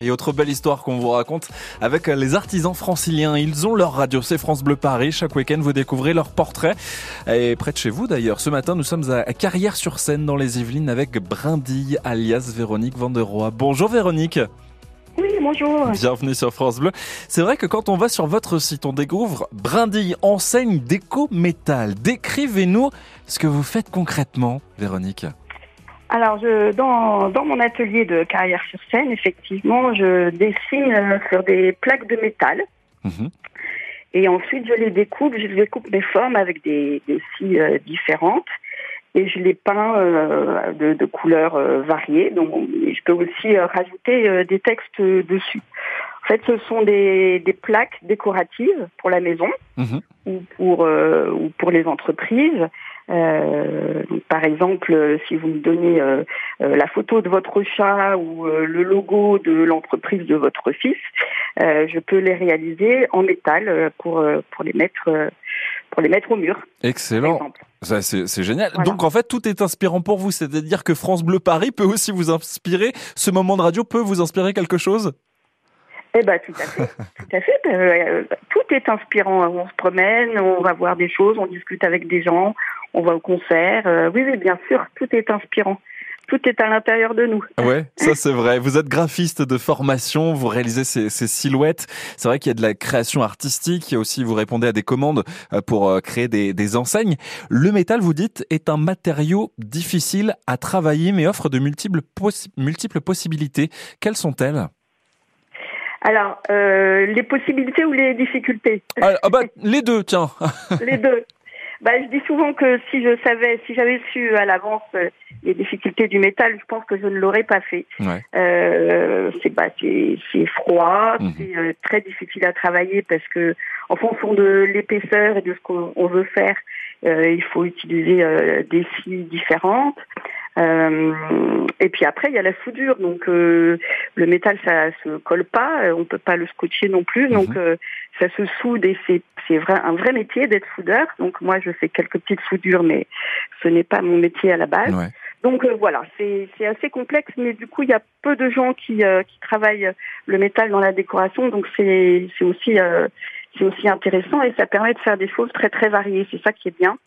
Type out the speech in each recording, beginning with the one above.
Et autre belle histoire qu'on vous raconte avec les artisans franciliens. Ils ont leur radio, c'est France Bleu Paris. Chaque week-end, vous découvrez leurs portraits. Et près de chez vous d'ailleurs, ce matin, nous sommes à Carrière-sur-Seine dans les Yvelines avec Brindille alias Véronique Vanderoy. Bonjour Véronique. Oui, bonjour. Bienvenue sur France Bleu. C'est vrai que quand on va sur votre site, on découvre Brindille, enseigne déco-métal. Décrivez-nous ce que vous faites concrètement, Véronique. Alors, je, dans, dans mon atelier de carrière sur scène, effectivement, je dessine euh, sur des plaques de métal. Mhm. Et ensuite, je les découpe, je découpe mes formes avec des, des scies euh, différentes. Et je les peins euh, de, de couleurs euh, variées. Donc, je peux aussi rajouter des textes dessus. En fait, ce sont des, des plaques décoratives pour la maison Mhm. ou pour ou pour les entreprises. Euh, par exemple, si vous me donnez euh, euh, la photo de votre chat ou euh, le logo de l'entreprise de votre fils, je peux les réaliser en métal pour pour les mettre pour les mettre au mur. Excellent. Ça, C'est c'est génial. Voilà. Donc en fait, tout est inspirant pour vous. C'est-à-dire que France Bleu Paris peut aussi vous inspirer. Ce moment de radio peut vous inspirer quelque chose? Eh ben tout à fait, tout à fait. Euh, tout est inspirant. On se promène, on va voir des choses, on discute avec des gens, on va au concert. Euh, oui, oui, bien sûr, tout est inspirant. Tout est à l'intérieur de nous. Ouais, ça c'est vrai. Vous êtes graphiste de formation, vous réalisez ces, ces silhouettes. C'est vrai qu'il y a de la création artistique. Il y a aussi, vous répondez à des commandes euh, pour euh, créer des, des enseignes. Le métal, vous dites, est un matériau difficile à travailler, mais offre de multiples, possi- multiples possibilités. Quelles sont-elles? Alors, euh, les possibilités ou les difficultés? Ah, ah bah, les deux, tiens. Les deux. Bah, je dis souvent que si je savais, si j'avais su à l'avance euh, les difficultés du métal, je pense que je ne l'aurais pas fait. Ouais. Euh, c'est bah, c'est c'est froid, Mhm. c'est euh, très difficile à travailler parce que en fonction de l'épaisseur et de ce qu'on on veut faire, euh, il faut utiliser euh, des scies différentes. Euh, et puis après, il y a la soudure. Donc euh, le métal, ça se colle pas, euh, on peut pas le scotcher non plus. Donc euh, ça se soude et c'est c'est vrai un vrai métier d'être soudeur. Donc moi, je fais quelques petites soudures, mais ce n'est pas mon métier à la base. Ouais. Donc euh, voilà, c'est c'est assez complexe, mais du coup il y a peu de gens qui euh, qui travaillent le métal dans la décoration, donc c'est c'est aussi euh, c'est aussi intéressant et ça permet de faire des choses très très variées. C'est ça qui est bien.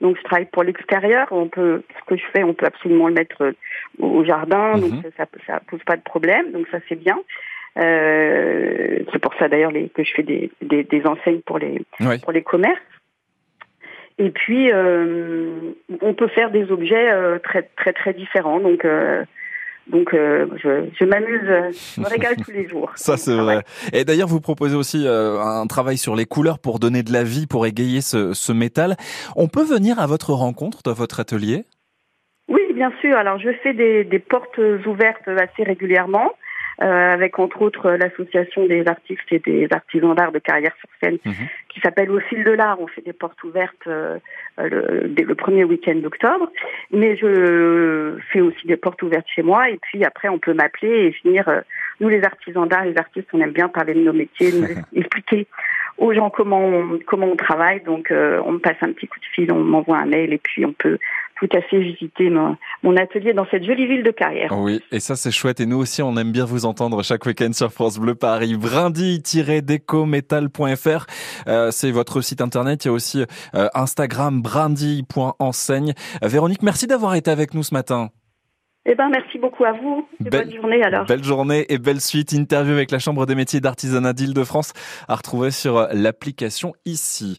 Donc je travaille pour l'extérieur, on peut ce que je fais, on peut absolument le mettre euh, au jardin, Mhm. donc ça ça pose pas de problème, donc ça c'est bien. Euh, c'est pour ça d'ailleurs que je fais des, des des enseignes pour les pour les commerces. Et puis, euh, on peut faire des objets euh, très très très différents. Donc, euh, donc, euh, je, je m'amuse, euh, je me régale tous les jours. Ça c'est vrai. Et d'ailleurs, vous proposez aussi euh, un travail sur les couleurs pour donner de la vie, pour égayer ce, ce métal. On peut venir à votre rencontre dans votre atelier? Oui, bien sûr. Alors, je fais des, des portes ouvertes assez régulièrement, avec entre autres l'association des artistes et des artisans d'art de carrière sur scène, Mhm. qui s'appelle Au fil de l'art. On fait des portes ouvertes euh, le, dès le premier week-end d'octobre. Mais je fais aussi des portes ouvertes chez moi. Et puis après, on peut m'appeler et venir. euh, nous, les artisans d'art, les artistes, on aime bien parler de nos métiers, nous expliquer aux gens comment on, comment on travaille. Donc, euh, on me passe un petit coup de fil, on m'envoie un mail et puis on peut tout à fait visiter mon, atelier dans cette jolie ville de Carrière. Oui, et ça c'est chouette. Et nous aussi, on aime bien vous entendre chaque week-end sur France Bleu Paris. Brindille-décométal.fr, euh, c'est votre site internet. Il y a aussi euh, Instagram brindille.enseigne. Euh, Véronique, merci d'avoir été avec nous ce matin. Eh ben, merci beaucoup à vous. Et Belle- bonne journée alors. Belle journée et belle suite. Interview avec la Chambre des métiers d'artisanat d'Île-de-France à retrouver sur l'application ici.